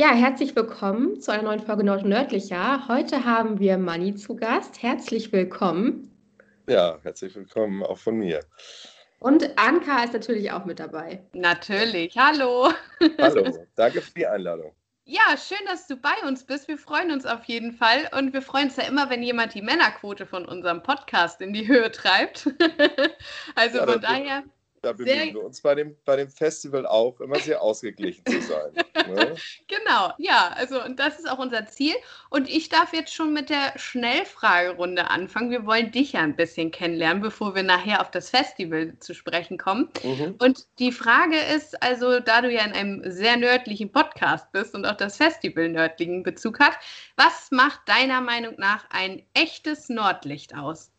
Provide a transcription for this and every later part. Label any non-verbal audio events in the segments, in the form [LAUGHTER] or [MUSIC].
Ja, herzlich willkommen zu einer neuen Folge Nord Nördlicher. Heute haben wir Manni zu Gast. Herzlich willkommen. Ja, herzlich willkommen auch von mir. Und Anka ist natürlich auch mit dabei. Natürlich. Hallo. Hallo, [LAUGHS] danke für die Einladung. Ja, schön, dass du bei uns bist. Wir freuen uns auf jeden Fall. Und wir freuen uns ja immer, wenn jemand die Männerquote von unserem Podcast in die Höhe treibt. [LAUGHS] also ja, von daher. Da bemühen wir uns bei dem, bei dem Festival auch immer sehr ausgeglichen zu sein. [LAUGHS] Ne? Genau, ja, also und das ist auch unser Ziel. Und ich darf jetzt schon mit der Schnellfragerunde anfangen. Wir wollen dich ja ein bisschen kennenlernen, bevor wir nachher auf das Festival zu sprechen kommen. Mhm. Und die Frage ist, also da du ja in einem sehr nördlichen Podcast bist und auch das Festival nördlichen Bezug hat, was macht deiner Meinung nach ein echtes Nordlicht aus?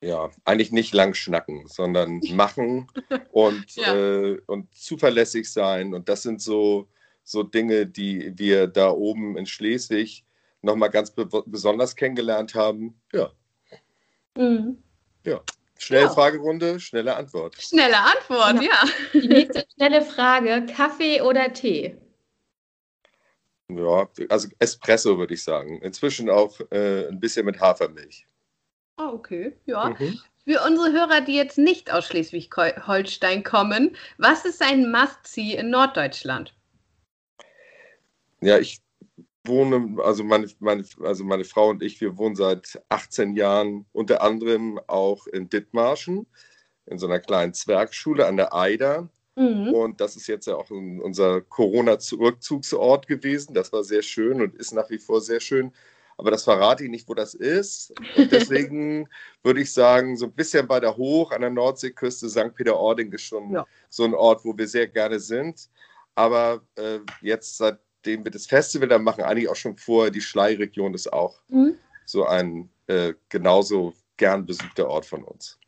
Ja, eigentlich nicht lang schnacken, sondern [LAUGHS] machen und, ja. äh, und zuverlässig sein. Und das sind so, so Dinge, die wir da oben in Schleswig nochmal ganz be besonders kennengelernt haben. Ja. Mhm. Ja. Schnelle ja. Fragerunde, schnelle Antwort. Schnelle Antwort, ja. ja. Die nächste schnelle Frage: Kaffee oder Tee? Ja, also Espresso würde ich sagen. Inzwischen auch äh, ein bisschen mit Hafermilch. Ah, okay, ja. Mhm. Für unsere Hörer, die jetzt nicht aus Schleswig-Holstein kommen, was ist ein Must-See in Norddeutschland? Ja, ich wohne, also meine, meine, also meine Frau und ich, wir wohnen seit 18 Jahren unter anderem auch in Dithmarschen, in so einer kleinen Zwergschule an der Eider. Mhm. Und das ist jetzt ja auch unser Corona-Rückzugsort gewesen. Das war sehr schön und ist nach wie vor sehr schön aber das verrate ich nicht, wo das ist. Und deswegen [LAUGHS] würde ich sagen, so ein bisschen weiter hoch an der Nordseeküste, St. Peter-Ording ist schon ja. so ein Ort, wo wir sehr gerne sind. Aber äh, jetzt, seitdem wir das Festival dann machen, eigentlich auch schon vorher, die Schlei-Region ist auch mhm. so ein äh, genauso gern besuchter Ort von uns.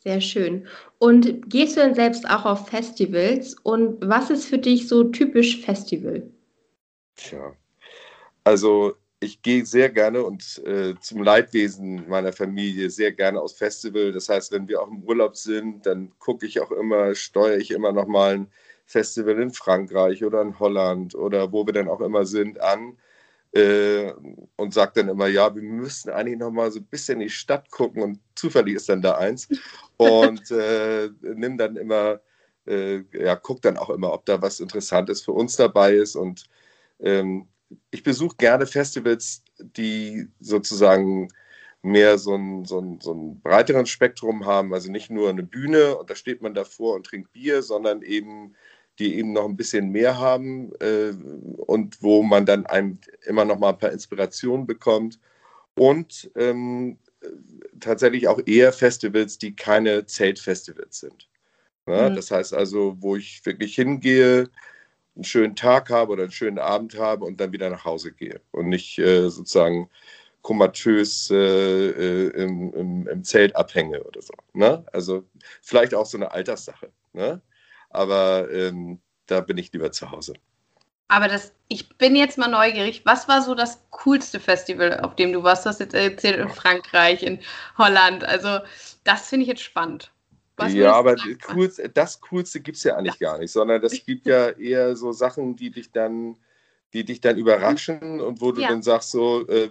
Sehr schön. Und gehst du denn selbst auch auf Festivals? Und was ist für dich so typisch Festival? Tja, also ich gehe sehr gerne und äh, zum Leidwesen meiner Familie sehr gerne aus Festival. Das heißt, wenn wir auch im Urlaub sind, dann gucke ich auch immer, steuere ich immer noch mal ein Festival in Frankreich oder in Holland oder wo wir dann auch immer sind an äh, und sage dann immer, ja, wir müssen eigentlich noch mal so ein bisschen in die Stadt gucken und zufällig ist dann da eins und [LAUGHS] äh, nimm dann immer, äh, ja, guck dann auch immer, ob da was Interessantes für uns dabei ist und ähm, ich besuche gerne Festivals, die sozusagen mehr so ein, so, ein, so ein breiteren Spektrum haben, also nicht nur eine Bühne und da steht man davor und trinkt Bier, sondern eben die eben noch ein bisschen mehr haben äh, und wo man dann einem immer noch mal ein paar Inspirationen bekommt und ähm, tatsächlich auch eher Festivals, die keine Zeltfestivals sind. Ja, mhm. Das heißt also, wo ich wirklich hingehe, einen schönen Tag habe oder einen schönen Abend habe und dann wieder nach Hause gehe und nicht äh, sozusagen komatös äh, äh, im, im, im, Zelt abhänge oder so. Ne? Also vielleicht auch so eine Alterssache. Ne? Aber ähm, da bin ich lieber zu Hause. Aber das, ich bin jetzt mal neugierig. Was war so das coolste Festival, auf dem du warst? Du hast jetzt erzählt in Frankreich, in Holland. Also, das finde ich jetzt spannend. Was ja, aber coolste, das Coolste gibt es ja eigentlich gar nicht, sondern das gibt ja [LAUGHS] eher so Sachen, die dich dann, die dich dann überraschen und wo du ja. dann sagst, so, äh,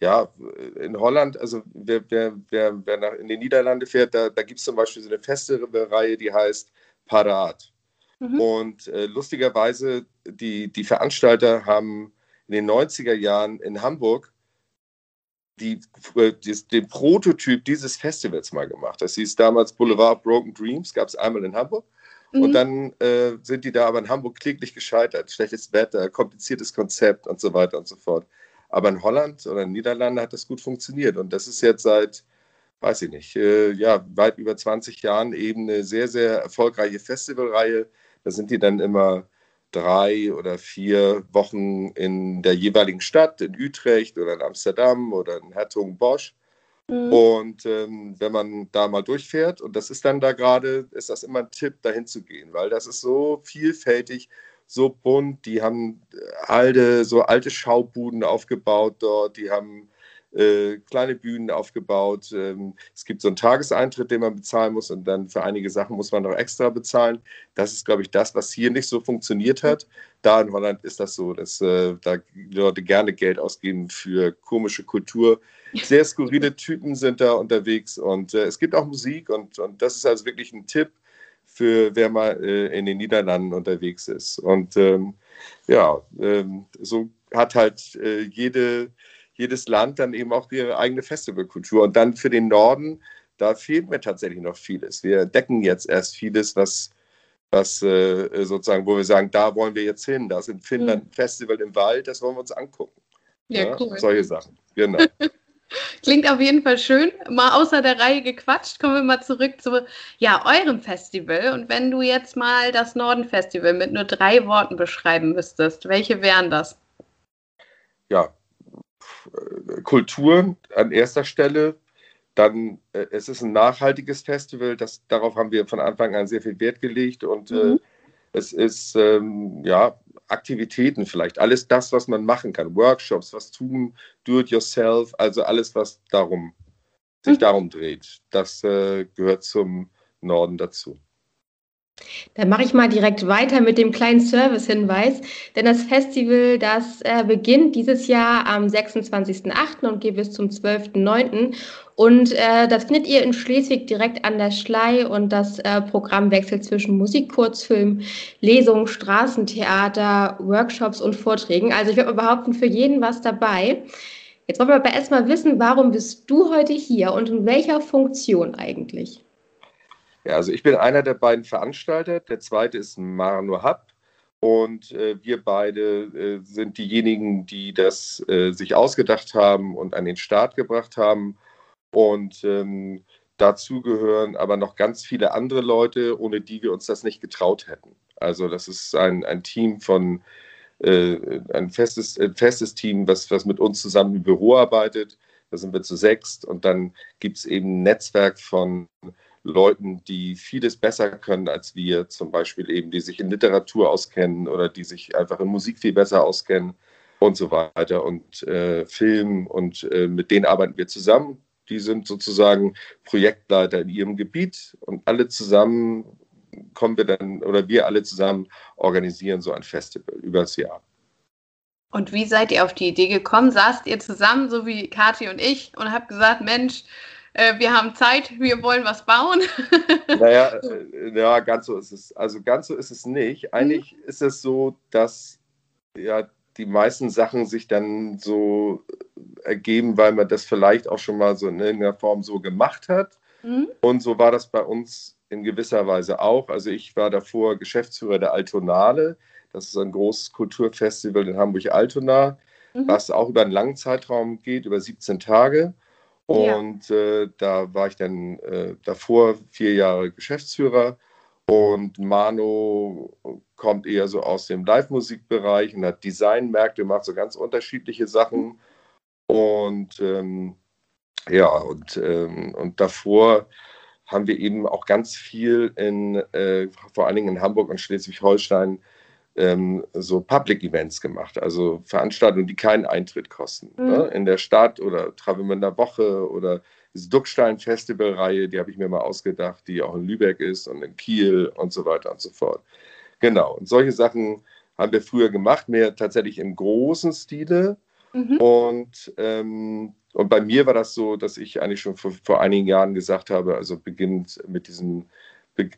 ja, in Holland, also wer, wer, wer, wer nach, in die Niederlande fährt, da, da gibt es zum Beispiel so eine Festivalreihe, die heißt Parat. Mhm. Und äh, lustigerweise, die, die Veranstalter haben in den 90er Jahren in Hamburg die, äh, die, den Prototyp dieses Festivals mal gemacht. Das hieß damals Boulevard Broken Dreams, gab es einmal in Hamburg. Mhm. Und dann äh, sind die da aber in Hamburg kläglich gescheitert. Schlechtes Wetter, kompliziertes Konzept und so weiter und so fort. Aber in Holland oder in den Niederlanden hat das gut funktioniert. Und das ist jetzt seit, weiß ich nicht, äh, ja, weit über 20 Jahren eben eine sehr, sehr erfolgreiche Festivalreihe. Da sind die dann immer drei oder vier Wochen in der jeweiligen Stadt, in Utrecht oder in Amsterdam oder in Hertogenbosch. Mhm. Und ähm, wenn man da mal durchfährt, und das ist dann da gerade, ist das immer ein Tipp, dahin zu gehen, weil das ist so vielfältig, so bunt. Die haben alte, so alte Schaubuden aufgebaut dort, die haben äh, kleine Bühnen aufgebaut. Ähm, es gibt so einen Tageseintritt, den man bezahlen muss und dann für einige Sachen muss man noch extra bezahlen. Das ist, glaube ich, das, was hier nicht so funktioniert hat. Da in Holland ist das so, dass äh, da Leute gerne Geld ausgeben für komische Kultur. Sehr skurrile [LAUGHS] Typen sind da unterwegs und äh, es gibt auch Musik und, und das ist also wirklich ein Tipp für wer mal äh, in den Niederlanden unterwegs ist. Und ähm, ja, ähm, so hat halt äh, jede jedes Land dann eben auch ihre eigene Festivalkultur. Und dann für den Norden, da fehlt mir tatsächlich noch vieles. Wir entdecken jetzt erst vieles, was, was äh, sozusagen, wo wir sagen, da wollen wir jetzt hin. Da ist in Finnland ein mhm. Festival im Wald, das wollen wir uns angucken. Ja, ja cool. Solche Sachen, genau. [LAUGHS] Klingt auf jeden Fall schön. Mal außer der Reihe gequatscht. Kommen wir mal zurück zu ja, eurem Festival. Und wenn du jetzt mal das Norden-Festival mit nur drei Worten beschreiben müsstest, welche wären das? Ja, Kultur an erster Stelle. Dann, äh, es ist ein nachhaltiges Festival, das, darauf haben wir von Anfang an sehr viel Wert gelegt und äh, mhm. äh, es ist ähm, ja Aktivitäten vielleicht, alles das, was man machen kann, Workshops, was tun, do it yourself, also alles, was darum sich mhm. darum dreht, das äh, gehört zum Norden dazu. Dann mache ich mal direkt weiter mit dem kleinen Service-Hinweis, denn das Festival, das äh, beginnt dieses Jahr am 26.08. und geht bis zum 12.09. Und äh, das findet ihr in Schleswig direkt an der Schlei und das äh, Programm wechselt zwischen Musik, Kurzfilm, Lesungen, Straßentheater, Workshops und Vorträgen. Also ich würde mal behaupten, für jeden was dabei. Jetzt wollen wir aber erstmal wissen, warum bist du heute hier und in welcher Funktion eigentlich? Ja, also ich bin einer der beiden Veranstalter. Der zweite ist Marno Hub. Und äh, wir beide äh, sind diejenigen, die das äh, sich ausgedacht haben und an den Start gebracht haben. Und ähm, dazu gehören aber noch ganz viele andere Leute, ohne die wir uns das nicht getraut hätten. Also das ist ein, ein Team von, äh, ein festes, ein festes Team, was, was mit uns zusammen im Büro arbeitet. Da sind wir zu sechst. Und dann gibt es eben ein Netzwerk von Leuten, die vieles besser können als wir, zum Beispiel eben, die sich in Literatur auskennen oder die sich einfach in Musik viel besser auskennen und so weiter und äh, Film und äh, mit denen arbeiten wir zusammen. Die sind sozusagen Projektleiter in ihrem Gebiet und alle zusammen kommen wir dann oder wir alle zusammen organisieren so ein Festival über das Jahr. Und wie seid ihr auf die Idee gekommen? Saßt ihr zusammen, so wie Kathi und ich, und habt gesagt, Mensch, äh, wir haben Zeit, wir wollen was bauen. [LAUGHS] naja, äh, ja, ganz so ist es. Also ganz so ist es nicht. Eigentlich mhm. ist es so, dass ja die meisten Sachen sich dann so ergeben, weil man das vielleicht auch schon mal so in irgendeiner Form so gemacht hat. Mhm. Und so war das bei uns in gewisser Weise auch. Also ich war davor Geschäftsführer der Altonale. Das ist ein großes Kulturfestival in Hamburg-Altona, mhm. was auch über einen langen Zeitraum geht, über 17 Tage. Und ja. äh, da war ich dann äh, davor vier Jahre Geschäftsführer. Und Mano kommt eher so aus dem Live-Musikbereich und hat Designmärkte, macht so ganz unterschiedliche Sachen. Und ähm, ja, und, ähm, und davor haben wir eben auch ganz viel in, äh, vor allen Dingen in Hamburg und Schleswig-Holstein, ähm, so Public Events gemacht, also Veranstaltungen, die keinen Eintritt kosten. Mhm. Ne? In der Stadt oder Travemünder Woche oder diese Duckstein-Festival-Reihe, die habe ich mir mal ausgedacht, die auch in Lübeck ist und in Kiel und so weiter und so fort. Genau, und solche Sachen haben wir früher gemacht, mehr tatsächlich im großen Stile. Mhm. Und, ähm, und bei mir war das so, dass ich eigentlich schon vor, vor einigen Jahren gesagt habe, also beginnend mit diesem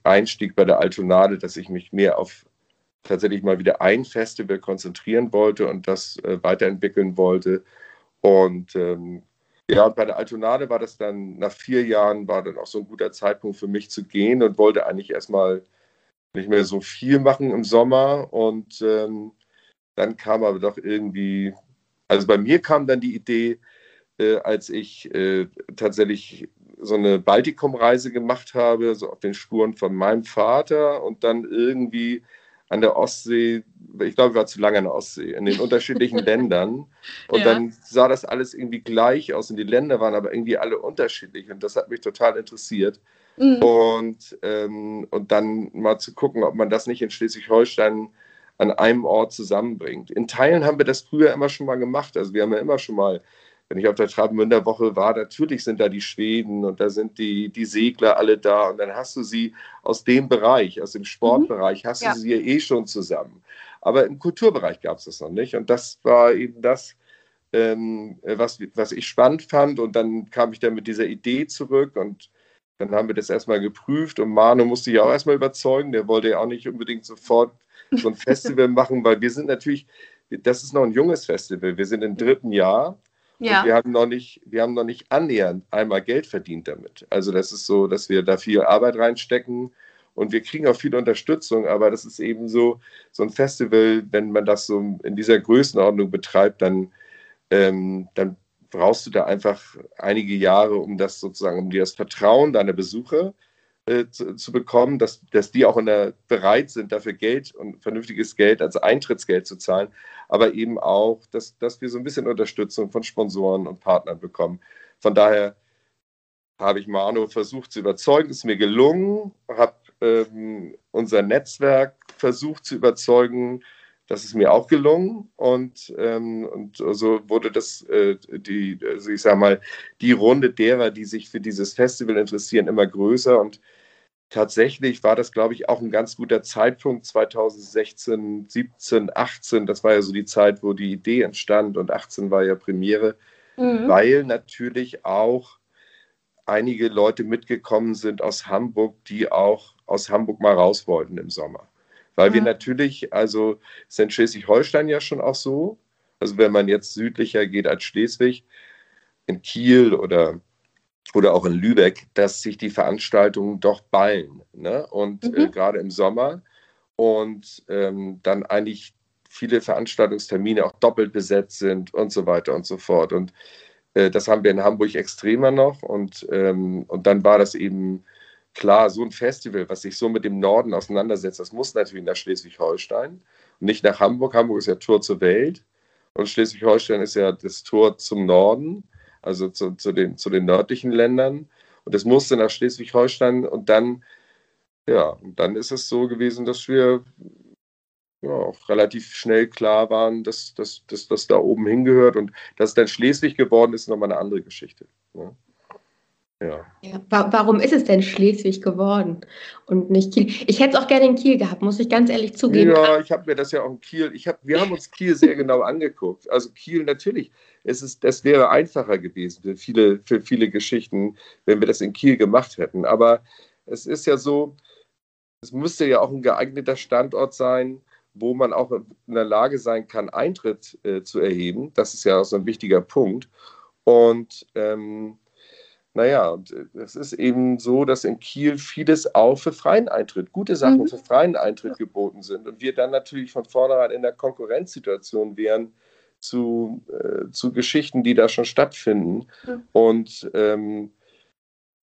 Einstieg bei der Altonade, dass ich mich mehr auf tatsächlich mal wieder ein Festival konzentrieren wollte und das äh, weiterentwickeln wollte. Und ähm, ja, und bei der Altonade war das dann, nach vier Jahren war dann auch so ein guter Zeitpunkt für mich zu gehen und wollte eigentlich erstmal nicht mehr so viel machen im Sommer. Und ähm, dann kam aber doch irgendwie, also bei mir kam dann die Idee, äh, als ich äh, tatsächlich so eine Baltikum-Reise gemacht habe, so auf den Spuren von meinem Vater und dann irgendwie an der Ostsee, ich glaube, ich war zu lange an der Ostsee, in den unterschiedlichen [LAUGHS] Ländern. Und ja. dann sah das alles irgendwie gleich aus und die Länder waren aber irgendwie alle unterschiedlich und das hat mich total interessiert. Mhm. Und, ähm, und dann mal zu gucken, ob man das nicht in Schleswig-Holstein an einem Ort zusammenbringt. In Teilen haben wir das früher immer schon mal gemacht. Also wir haben ja immer schon mal wenn ich auf der Travemünder Woche war, natürlich sind da die Schweden und da sind die, die Segler alle da und dann hast du sie aus dem Bereich, aus dem Sportbereich, mhm. hast ja. du sie ja eh schon zusammen. Aber im Kulturbereich gab es das noch nicht und das war eben das, ähm, was, was ich spannend fand und dann kam ich dann mit dieser Idee zurück und dann haben wir das erstmal geprüft und Manu musste ich auch erstmal überzeugen, der wollte ja auch nicht unbedingt sofort so ein [LAUGHS] Festival machen, weil wir sind natürlich, das ist noch ein junges Festival, wir sind im dritten Jahr ja. wir haben noch nicht, wir haben noch nicht annähernd einmal Geld verdient damit. Also das ist so, dass wir da viel Arbeit reinstecken und wir kriegen auch viel Unterstützung, aber das ist eben so, so ein Festival, wenn man das so in dieser Größenordnung betreibt, dann, ähm, dann brauchst du da einfach einige Jahre, um das sozusagen, um dir das Vertrauen deiner Besucher äh, zu, zu, bekommen, dass, dass die auch der, bereit sind, dafür Geld und vernünftiges Geld als Eintrittsgeld zu zahlen, aber eben auch, dass, dass wir so ein bisschen Unterstützung von Sponsoren und Partnern bekommen. Von daher habe ich Manu versucht zu überzeugen, ist mir gelungen, habe ähm, unser Netzwerk versucht zu überzeugen, das ist mir auch gelungen und, ähm, und so wurde das, äh, die, also ich sage mal, die Runde derer, die sich für dieses Festival interessieren, immer größer und tatsächlich war das, glaube ich, auch ein ganz guter Zeitpunkt 2016, 17, 18. Das war ja so die Zeit, wo die Idee entstand und 18 war ja Premiere, mhm. weil natürlich auch einige Leute mitgekommen sind aus Hamburg, die auch aus Hamburg mal raus wollten im Sommer. Weil mhm. wir natürlich, also ist in Schleswig-Holstein ja schon auch so, also wenn man jetzt südlicher geht als Schleswig, in Kiel oder, oder auch in Lübeck, dass sich die Veranstaltungen doch ballen. Ne? Und äh, mhm. äh, gerade im Sommer und ähm, dann eigentlich viele Veranstaltungstermine auch doppelt besetzt sind und so weiter und so fort. Und äh, das haben wir in Hamburg extremer noch. Und, ähm, und dann war das eben klar, so ein Festival, was sich so mit dem Norden auseinandersetzt, das muss natürlich nach Schleswig-Holstein und nicht nach Hamburg. Hamburg ist ja Tor zur Welt und Schleswig-Holstein ist ja das Tor zum Norden, also zu, zu, den, zu den nördlichen Ländern. Und das musste nach Schleswig-Holstein und dann, ja, und dann ist es so gewesen, dass wir ja, auch relativ schnell klar waren, dass das da oben hingehört und dass es dann Schleswig geworden ist, nochmal eine andere Geschichte. Ne? Ja. ja. warum ist es denn Schleswig geworden und nicht Kiel? Ich hätte es auch gerne in Kiel gehabt, muss ich ganz ehrlich zugeben. Ja, ich habe mir das ja auch in Kiel, ich hab, wir haben uns Kiel sehr genau angeguckt. Also Kiel natürlich, es ist, das wäre einfacher gewesen für viele, für viele Geschichten, wenn wir das in Kiel gemacht hätten. Aber es ist ja so, es müsste ja auch ein geeigneter Standort sein, wo man auch in der Lage sein kann, Eintritt äh, zu erheben. Das ist ja auch so ein wichtiger Punkt. Und ähm, naja, und äh, es ist eben so, dass in Kiel vieles auch für freien Eintritt, gute Sachen mhm. für freien Eintritt geboten sind. Und wir dann natürlich von vornherein in der Konkurrenzsituation wären zu, äh, zu Geschichten, die da schon stattfinden. Mhm. Und ähm,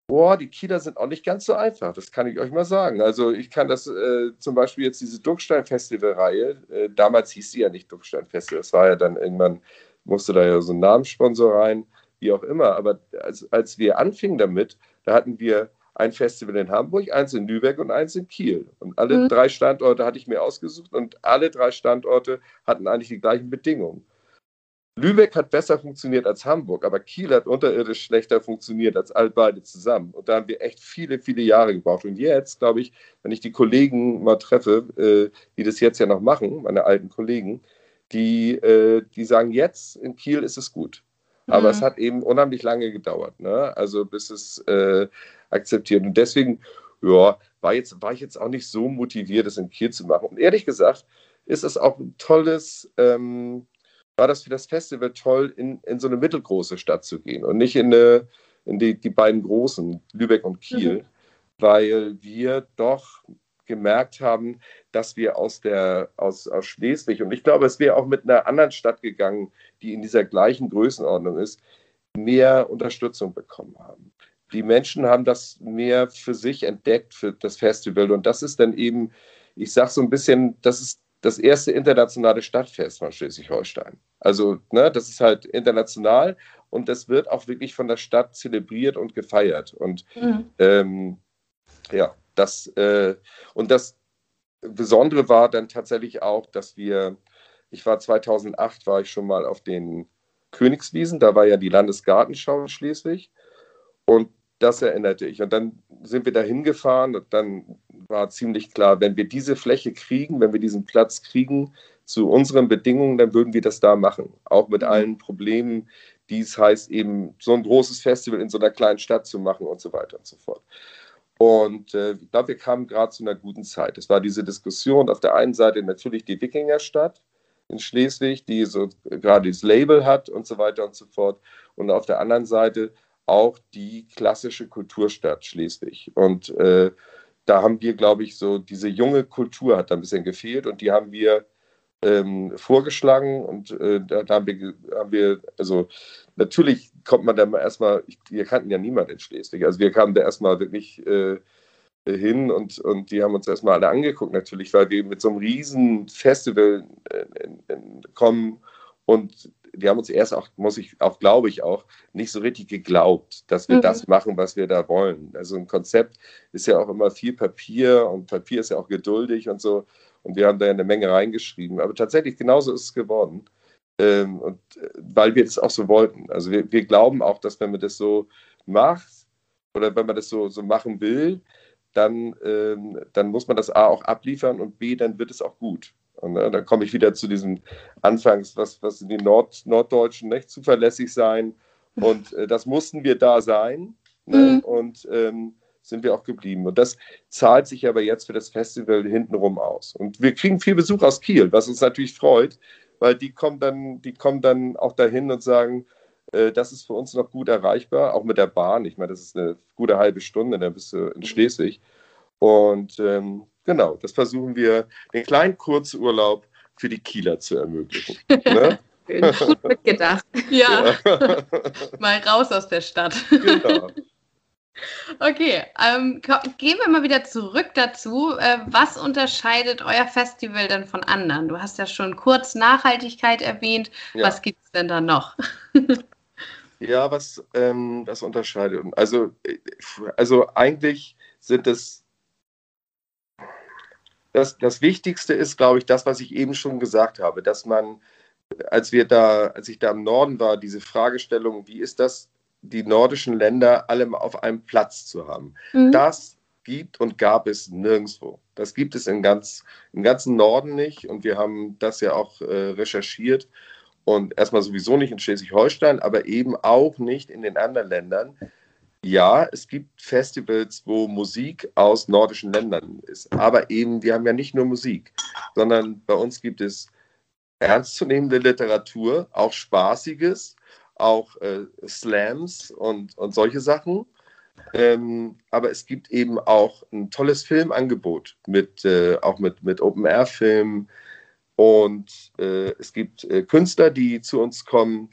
boah, die Kieler sind auch nicht ganz so einfach, das kann ich euch mal sagen. Also ich kann das äh, zum Beispiel jetzt diese Duckstein-Festival-Reihe, äh, damals hieß sie ja nicht Duckstein-Festival, das war ja dann irgendwann, musste da ja so ein Namenssponsor rein wie auch immer. Aber als, als wir anfingen damit, da hatten wir ein Festival in Hamburg, eins in Lübeck und eins in Kiel. Und alle mhm. drei Standorte hatte ich mir ausgesucht und alle drei Standorte hatten eigentlich die gleichen Bedingungen. Lübeck hat besser funktioniert als Hamburg, aber Kiel hat unterirdisch schlechter funktioniert als all beide zusammen. Und da haben wir echt viele, viele Jahre gebraucht. Und jetzt, glaube ich, wenn ich die Kollegen mal treffe, äh, die das jetzt ja noch machen, meine alten Kollegen, die, äh, die sagen, jetzt in Kiel ist es gut. Aber mhm. es hat eben unheimlich lange gedauert, ne? also bis es äh, akzeptiert. Und deswegen, ja, war, jetzt, war ich jetzt auch nicht so motiviert, das in Kiel zu machen. Und ehrlich gesagt, ist es auch ein tolles, ähm, war das für das Festival toll, in, in so eine mittelgroße Stadt zu gehen und nicht in, eine, in die, die beiden großen, Lübeck und Kiel, mhm. weil wir doch gemerkt haben, dass wir aus, der, aus, aus Schleswig, und ich glaube, es wäre auch mit einer anderen Stadt gegangen, die in dieser gleichen Größenordnung ist, mehr Unterstützung bekommen haben. Die Menschen haben das mehr für sich entdeckt, für das Festival. Und das ist dann eben, ich sage so ein bisschen, das ist das erste internationale Stadtfest von Schleswig-Holstein. Also, ne, das ist halt international und das wird auch wirklich von der Stadt zelebriert und gefeiert. Und mhm. ähm, ja, das, äh, und das Besondere war dann tatsächlich auch, dass wir, ich war 2008, war ich schon mal auf den Königswiesen, da war ja die Landesgartenschau in Schleswig. Und das erinnerte ich. Und dann sind wir da hingefahren und dann war ziemlich klar, wenn wir diese Fläche kriegen, wenn wir diesen Platz kriegen zu unseren Bedingungen, dann würden wir das da machen. Auch mit mhm. allen Problemen, die es heißt, eben so ein großes Festival in so einer kleinen Stadt zu machen und so weiter und so fort. Und äh, ich glaube, wir kamen gerade zu einer guten Zeit. Es war diese Diskussion auf der einen Seite natürlich die Wikingerstadt in Schleswig, die so gerade dieses Label hat und so weiter und so fort. Und auf der anderen Seite auch die klassische Kulturstadt Schleswig. Und äh, da haben wir, glaube ich, so diese junge Kultur hat da ein bisschen gefehlt und die haben wir ähm, vorgeschlagen und äh, da, haben wir, haben wir, also natürlich kommt man da erstmal, wir kannten ja niemand in Schleswig, also wir kamen da erstmal wirklich äh, hin und, und die haben uns erstmal alle angeguckt natürlich, weil wir mit so einem riesen Festival äh, kommen und die haben uns erst auch, muss ich auch, glaube ich auch, nicht so richtig geglaubt, dass wir mhm. das machen, was wir da wollen. Also ein Konzept ist ja auch immer viel Papier und Papier ist ja auch geduldig und so. Und wir haben da ja eine Menge reingeschrieben. Aber tatsächlich, genauso ist es geworden. Ähm, und äh, weil wir das auch so wollten. Also wir, wir glauben auch, dass wenn man das so macht oder wenn man das so, so machen will, dann, ähm, dann muss man das A auch abliefern und B, dann wird es auch gut. Und äh, dann komme ich wieder zu diesem Anfangs, was, was sind die Nord, Norddeutschen, nicht zuverlässig sein. Und äh, das mussten wir da sein. Ne? Mhm. Und ähm, sind wir auch geblieben. Und das zahlt sich aber jetzt für das Festival hintenrum aus. Und wir kriegen viel Besuch aus Kiel, was uns natürlich freut, weil die kommen dann, die kommen dann auch dahin und sagen, äh, das ist für uns noch gut erreichbar, auch mit der Bahn. Ich meine, das ist eine gute halbe Stunde, dann bist du in Schleswig. Und ähm, genau, das versuchen wir, den kleinen Kurzurlaub für die Kieler zu ermöglichen. [LAUGHS] ne? Gut mitgedacht. Ja. ja. [LAUGHS] mal raus aus der Stadt. Genau. Okay, ähm, gehen wir mal wieder zurück dazu. Äh, was unterscheidet euer Festival denn von anderen? Du hast ja schon kurz Nachhaltigkeit erwähnt. Ja. Was gibt es denn da noch? [LAUGHS] ja, was ähm, das unterscheidet. Also, also eigentlich sind es das, das Wichtigste ist, glaube ich, das, was ich eben schon gesagt habe, dass man, als wir da, als ich da im Norden war, diese Fragestellung, wie ist das die nordischen Länder alle auf einem Platz zu haben. Mhm. Das gibt und gab es nirgendwo. Das gibt es in ganz, im ganzen Norden nicht und wir haben das ja auch äh, recherchiert und erstmal sowieso nicht in Schleswig-Holstein, aber eben auch nicht in den anderen Ländern. Ja, es gibt Festivals, wo Musik aus nordischen Ländern ist, aber eben, wir haben ja nicht nur Musik, sondern bei uns gibt es ernstzunehmende Literatur, auch Spaßiges, auch äh, Slams und, und solche Sachen. Ähm, aber es gibt eben auch ein tolles Filmangebot, mit, äh, auch mit, mit Open-Air-Filmen. Und äh, es gibt äh, Künstler, die zu uns kommen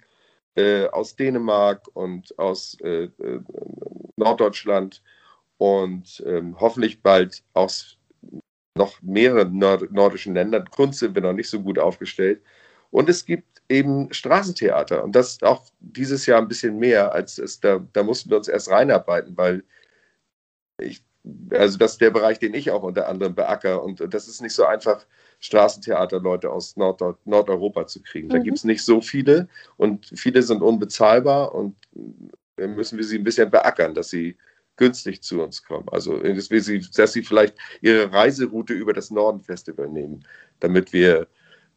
äh, aus Dänemark und aus äh, Norddeutschland und ähm, hoffentlich bald aus noch mehreren nord nordischen Ländern. Kunst sind wir noch nicht so gut aufgestellt. Und es gibt eben Straßentheater. Und das auch dieses Jahr ein bisschen mehr, als es da, da mussten wir uns erst reinarbeiten, weil ich, also das ist der Bereich, den ich auch unter anderem beacker. Und das ist nicht so einfach, Straßentheaterleute aus Nord Nordeuropa zu kriegen. Da mhm. gibt es nicht so viele und viele sind unbezahlbar und müssen wir sie ein bisschen beackern, dass sie günstig zu uns kommen. Also, dass, sie, dass sie vielleicht ihre Reiseroute über das Norden-Festival nehmen, damit wir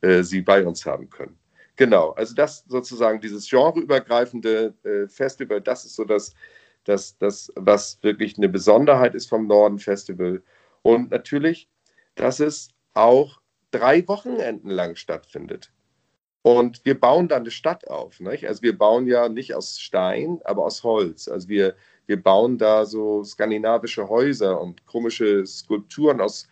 äh, sie bei uns haben können. Genau, also das sozusagen dieses genreübergreifende äh, Festival, das ist so das, das, das, was wirklich eine Besonderheit ist vom Norden Festival. Und natürlich, dass es auch drei Wochenenden lang stattfindet. Und wir bauen da eine Stadt auf. Nicht? Also wir bauen ja nicht aus Stein, aber aus Holz. Also wir, wir bauen da so skandinavische Häuser und komische Skulpturen aus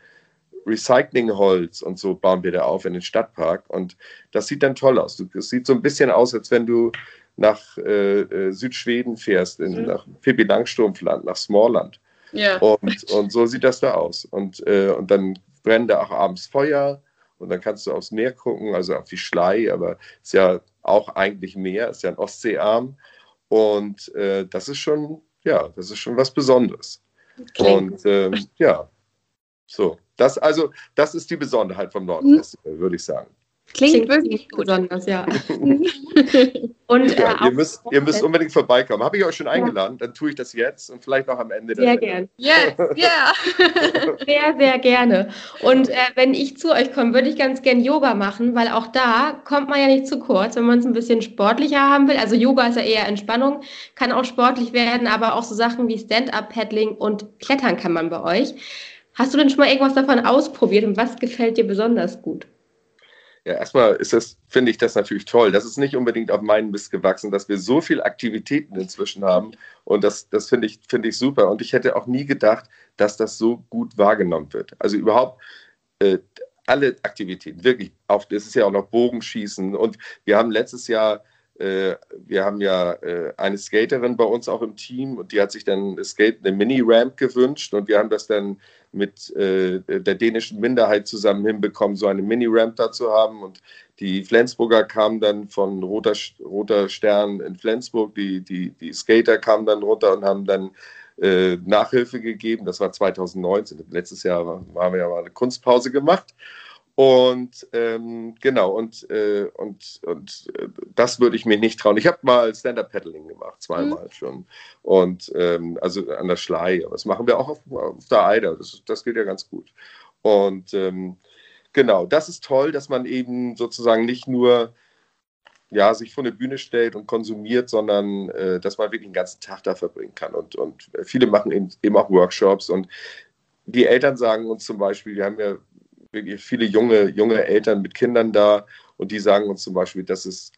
Recyclingholz und so bauen wir da auf in den Stadtpark. Und das sieht dann toll aus. Es sieht so ein bisschen aus, als wenn du nach äh, äh, Südschweden fährst, in, mhm. nach Pippi Langstrumpfland, nach Smallland. Ja. Und, und so sieht das da aus. Und, äh, und dann brennen da auch abends Feuer und dann kannst du aufs Meer gucken, also auf die Schlei, aber ist ja auch eigentlich Meer, ist ja ein Ostseearm. Und äh, das ist schon, ja, das ist schon was Besonderes. Klingt. Und ähm, ja, so. Das, also, das ist die Besonderheit vom Nordfestival, mhm. würde ich sagen. Klingt, Klingt wirklich gut. besonders, ja. [LAUGHS] [LAUGHS] und, ja, äh, ihr, müsst, ihr müsst unbedingt vorbeikommen. Habe ich euch schon eingeladen? Ja. Dann tue ich das jetzt und vielleicht noch am Ende. Sehr gerne. [LAUGHS] Yes, ja. sehr, sehr gerne. Und äh, wenn ich zu euch komme, würde ich ganz gerne Yoga machen, weil auch da kommt man ja nicht zu kurz, wenn man es ein bisschen sportlicher haben will. Also Yoga ist ja eher Entspannung, kann auch sportlich werden, aber auch so Sachen wie Stand-up-Paddling und Klettern kann man bei euch. Hast du denn schon mal irgendwas davon ausprobiert und was gefällt dir besonders gut? Ja, erstmal ist das, finde ich das natürlich toll. Das ist nicht unbedingt auf meinen Mist gewachsen, dass wir so viele Aktivitäten inzwischen haben. Und das, das finde ich, finde ich super. Und ich hätte auch nie gedacht, dass das so gut wahrgenommen wird. Also überhaupt äh, alle Aktivitäten, wirklich. Auch, das ist ja auch noch Bogenschießen. Und wir haben letztes Jahr wir haben ja äh, eine Skaterin bei uns auch im Team und die hat sich dann Skate, eine Mini-Ramp gewünscht und wir haben das dann mit äh, der dänischen Minderheit zusammen hinbekommen, so eine Mini-Ramp da zu haben. Und die Flensburger kamen dann von Roter, Roter Stern in Flensburg, die, die, die Skater kamen dann runter und haben dann äh, Nachhilfe gegeben. Das war 2019. Letztes Jahr haben wir ja mal eine Kunstpause gemacht. Und ähm, genau, und, äh, und, und äh, das würde ich mir nicht trauen. Ich habe mal Stand-Up-Paddling gemacht, zweimal mhm. schon. Und ähm, also an der Schlei. Aber das machen wir auch auf, auf der Eider. Das, das geht ja ganz gut. Und ähm, genau, das ist toll, dass man eben sozusagen nicht nur ja, sich vor eine Bühne stellt und konsumiert, sondern äh, dass man wirklich den ganzen Tag da verbringen kann. Und, und viele machen eben, eben auch Workshops. Und die Eltern sagen uns zum Beispiel, die haben ja wirklich viele junge, junge Eltern mit Kindern da und die sagen uns zum Beispiel, dass es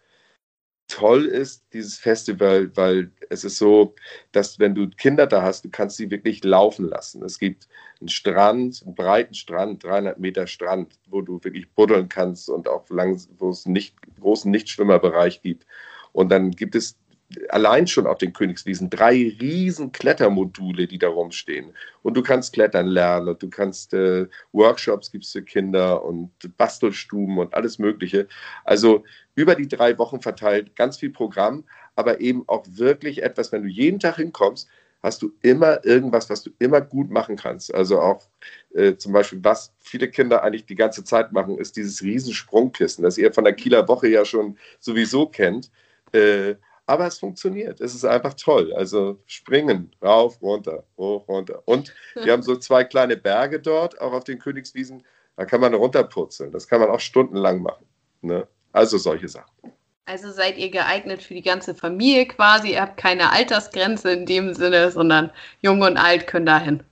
toll ist, dieses Festival, weil es ist so, dass wenn du Kinder da hast, du kannst sie wirklich laufen lassen. Es gibt einen Strand, einen breiten Strand, 300 Meter Strand, wo du wirklich buddeln kannst und auch lang, wo es einen nicht, großen Nichtschwimmerbereich gibt. Und dann gibt es allein schon auf den Königswiesen drei riesen Klettermodule, die da rumstehen. Und du kannst klettern lernen und du kannst äh, Workshops gibst für Kinder und Bastelstuben und alles Mögliche. Also über die drei Wochen verteilt ganz viel Programm, aber eben auch wirklich etwas, wenn du jeden Tag hinkommst, hast du immer irgendwas, was du immer gut machen kannst. Also auch äh, zum Beispiel, was viele Kinder eigentlich die ganze Zeit machen, ist dieses Riesensprungkissen, das ihr von der Kieler Woche ja schon sowieso kennt. Äh, aber es funktioniert. Es ist einfach toll. Also springen, rauf, runter, hoch, runter. Und wir haben so zwei kleine Berge dort, auch auf den Königswiesen. Da kann man runterpurzeln. Das kann man auch stundenlang machen. Ne? Also solche Sachen. Also seid ihr geeignet für die ganze Familie quasi. Ihr habt keine Altersgrenze in dem Sinne, sondern jung und alt können dahin.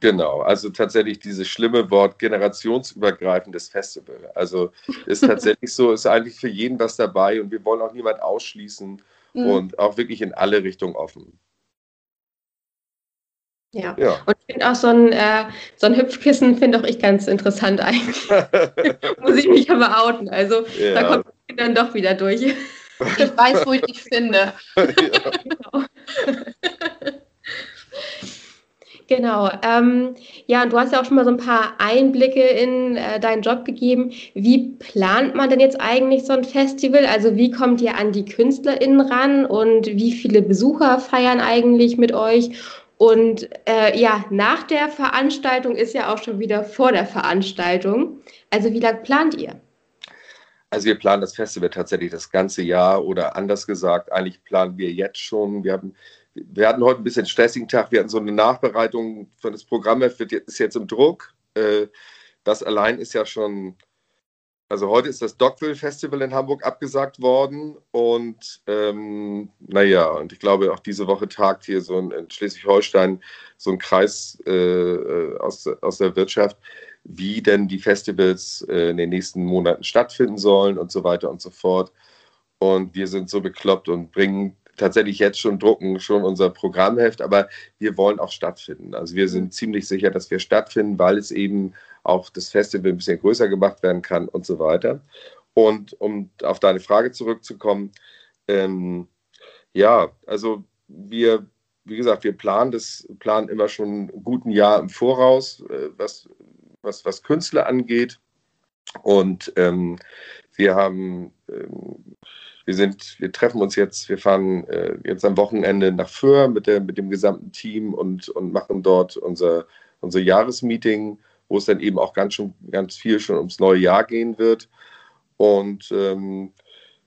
Genau, also tatsächlich dieses schlimme Wort generationsübergreifendes Festival. Also ist tatsächlich so, ist eigentlich für jeden was dabei und wir wollen auch niemand ausschließen mhm. und auch wirklich in alle Richtungen offen. Ja. ja. Und ich finde auch so ein, äh, so ein Hüpfkissen, finde auch ich ganz interessant eigentlich. [LAUGHS] Muss ich mich aber outen. Also ja. da kommt dann doch wieder durch. Ich weiß, wo ich dich finde. [LAUGHS] ja. [LAUGHS] genau. Genau. Ähm, ja, und du hast ja auch schon mal so ein paar Einblicke in äh, deinen Job gegeben. Wie plant man denn jetzt eigentlich so ein Festival? Also wie kommt ihr an die KünstlerInnen ran und wie viele Besucher feiern eigentlich mit euch? Und äh, ja, nach der Veranstaltung ist ja auch schon wieder vor der Veranstaltung. Also wie lange plant ihr? Also wir planen das Festival tatsächlich das ganze Jahr oder anders gesagt, eigentlich planen wir jetzt schon. Wir haben wir hatten heute ein bisschen stressigen Tag. Wir hatten so eine Nachbereitung von das Programm, ist jetzt im Druck. Äh, das allein ist ja schon, also heute ist das Dogville Festival in Hamburg abgesagt worden und ähm, naja, und ich glaube auch diese Woche tagt hier so ein, in Schleswig-Holstein so ein Kreis äh, äh, aus, aus der Wirtschaft, wie denn die Festivals äh, in den nächsten Monaten stattfinden sollen und so weiter und so fort. Und wir sind so bekloppt und bringen tatsächlich jetzt schon drucken, schon unser Programmheft, aber wir wollen auch stattfinden. Also wir sind ziemlich sicher, dass wir stattfinden, weil es eben auch das Festival ein bisschen größer gemacht werden kann und so weiter. Und um auf deine Frage zurückzukommen, ähm, ja, also wir, wie gesagt, wir planen das, planen immer schon ein guten Jahr im Voraus, äh, was, was, was Künstler angeht. Und ähm, wir haben ähm, wir sind, wir treffen uns jetzt, wir fahren äh, jetzt am Wochenende nach Föhr mit, der, mit dem gesamten Team und, und machen dort unser, unser Jahresmeeting, wo es dann eben auch ganz, schon, ganz viel schon ums neue Jahr gehen wird. Und ähm,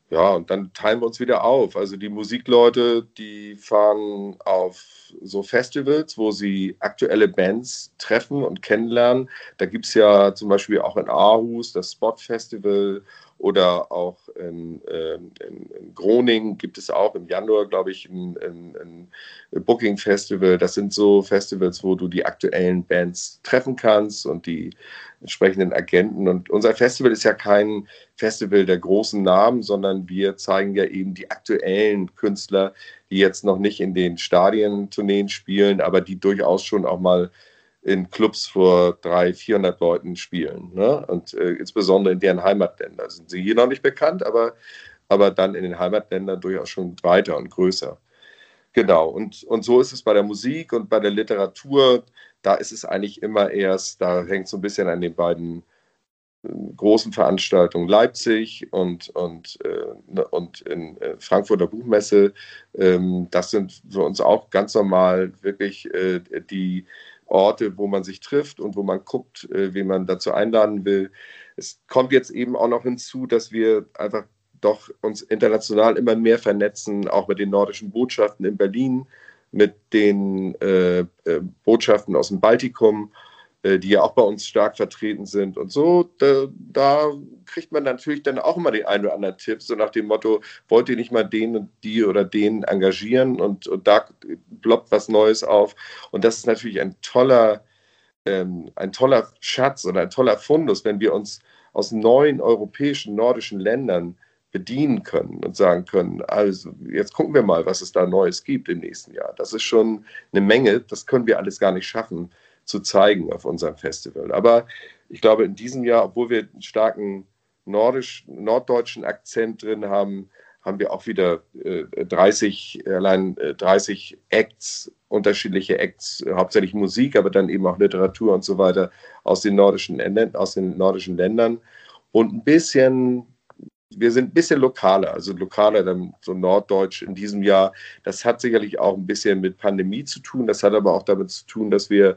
ja, und dann teilen wir uns wieder auf. Also die Musikleute, die fahren auf so Festivals, wo sie aktuelle Bands treffen und kennenlernen. Da gibt es ja zum Beispiel auch in Aarhus das Spot Festival oder auch in, ähm, in, in, Groningen gibt es auch im Januar, glaube ich, ein, ein, ein, Booking Festival. Das sind so Festivals, wo du die aktuellen Bands treffen kannst und die entsprechenden Agenten. Und unser Festival ist ja kein Festival der großen Namen, sondern wir zeigen ja eben die aktuellen Künstler, die jetzt noch nicht in den Stadientourneen spielen, aber die durchaus schon auch mal in Clubs vor 300, 400 Leuten spielen. Ne? Und äh, insbesondere in deren Heimatländern sind sie hier noch nicht bekannt, aber, aber dann in den Heimatländern durchaus schon weiter und größer. Genau, und, und so ist es bei der Musik und bei der Literatur. Da ist es eigentlich immer erst, da hängt so ein bisschen an den beiden äh, großen Veranstaltungen Leipzig und, und, äh, und in äh, Frankfurter Buchmesse. Ähm, das sind für uns auch ganz normal wirklich äh, die Orte, wo man sich trifft und wo man guckt, äh, wen man dazu einladen will. Es kommt jetzt eben auch noch hinzu, dass wir einfach doch uns international immer mehr vernetzen, auch mit den nordischen Botschaften in Berlin, mit den äh, äh, Botschaften aus dem Baltikum die ja auch bei uns stark vertreten sind. Und so, da, da, kriegt man natürlich dann auch immer den einen oder anderen Tipp, so nach dem Motto, wollt ihr nicht mal den und die oder den engagieren und, und da ploppt was Neues auf. Und das ist natürlich ein toller, ähm, ein toller Schatz oder ein toller Fundus, wenn wir uns aus neuen europäischen, nordischen Ländern bedienen können und sagen können, also jetzt gucken wir mal, was es da Neues gibt im nächsten Jahr. Das ist schon eine Menge, das können wir alles gar nicht schaffen zu zeigen auf unserem Festival. Aber ich glaube, in diesem Jahr, obwohl wir einen starken nordisch, norddeutschen Akzent drin haben, haben wir auch wieder äh, 30, allein äh, 30 Acts, unterschiedliche Acts, äh, hauptsächlich Musik, aber dann eben auch Literatur und so weiter aus den nordischen Ländern, aus den nordischen Ländern. Und ein bisschen, wir sind ein bisschen lokaler, also lokaler, dann so norddeutsch in diesem Jahr. Das hat sicherlich auch ein bisschen mit Pandemie zu tun. Das hat aber auch damit zu tun, dass wir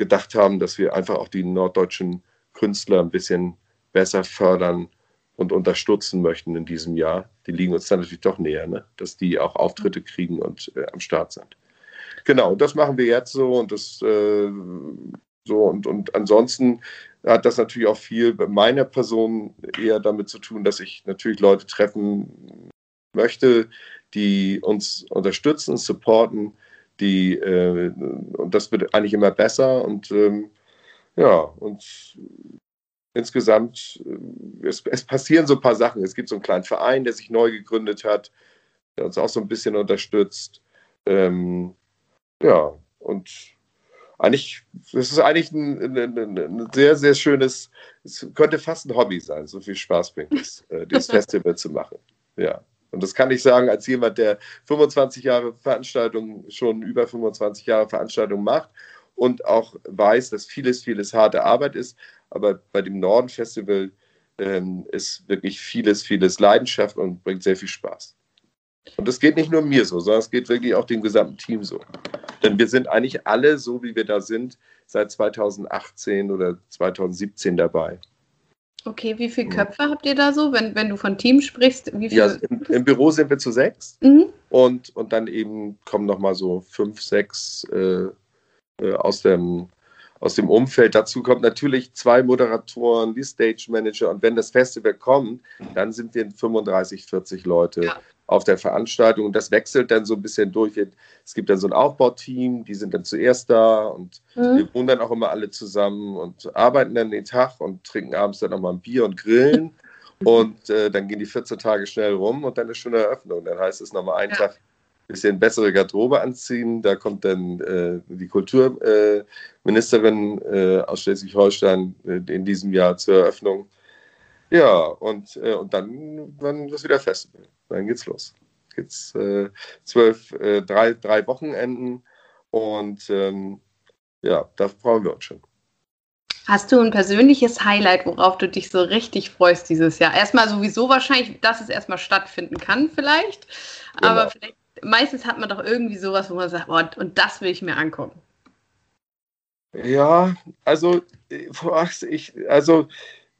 gedacht haben, dass wir einfach auch die norddeutschen Künstler ein bisschen besser fördern und unterstützen möchten in diesem Jahr. Die liegen uns dann natürlich doch näher, ne? dass die auch Auftritte kriegen und äh, am Start sind. Genau, das machen wir jetzt so und das äh, so und, und ansonsten hat das natürlich auch viel bei meiner Person eher damit zu tun, dass ich natürlich Leute treffen möchte, die uns unterstützen, supporten, die, äh, und das wird eigentlich immer besser und ähm, ja, und insgesamt, äh, es, es, passieren so ein paar Sachen. Es gibt so einen kleinen Verein, der sich neu gegründet hat, der uns auch so ein bisschen unterstützt. Ähm, ja, und eigentlich, es ist eigentlich ein, ein, ein, ein, sehr, sehr schönes, es könnte fast ein Hobby sein, so viel Spaß bringt es, äh, dieses [LAUGHS] Festival zu machen. Ja. Und das kann ich sagen als jemand, der 25 Jahre Veranstaltungen, schon über 25 Jahre Veranstaltungen macht und auch weiß, dass vieles, vieles harte Arbeit ist. Aber bei dem Norden Festival ähm, ist wirklich vieles, vieles Leidenschaft und bringt sehr viel Spaß. Und das geht nicht nur mir so, sondern es geht wirklich auch dem gesamten Team so. Denn wir sind eigentlich alle, so wie wir da sind, seit 2018 oder 2017 dabei. Okay, wie viele Köpfe habt ihr da so, wenn, wenn du von Team sprichst? Wie Ja, im, im, Büro sind wir zu sechs mhm. und, und dann eben kommen nochmal so fünf, sechs äh, äh, aus, dem, aus dem Umfeld. Dazu kommt natürlich zwei Moderatoren, die Stage Manager und wenn das Festival kommt, dann sind wir 35, 40 Leute. Ja auf der Veranstaltung. Und das wechselt dann so ein bisschen durch. Es gibt dann so ein Aufbauteam, die sind dann zuerst da und mhm. wir wohnen dann auch immer alle zusammen und arbeiten dann den Tag und trinken abends dann nochmal ein Bier und grillen. [LAUGHS] Und äh, dann gehen die 14 Tage schnell rum und dann ist schon eine Eröffnung. Dann heißt es nochmal einen ja. Tag ein bisschen bessere Garderobe anziehen. Da kommt dann äh, die Kulturministerin äh, aus Schleswig-Holstein äh, in diesem Jahr zur Eröffnung. Ja, und, äh, und dann, dann ist wieder Festival dann geht's los. Geht's äh, zwölf, äh, drei, drei Wochenenden und ähm, ja, da freuen wir uns schon. Hast du ein persönliches Highlight, worauf du dich so richtig freust dieses Jahr? Erstmal sowieso wahrscheinlich, dass es erstmal stattfinden kann, vielleicht. Genau. Aber vielleicht, meistens hat man doch irgendwie sowas, wo man sagt, oh, und das will ich mir angucken. Ja, also, äh, ich, also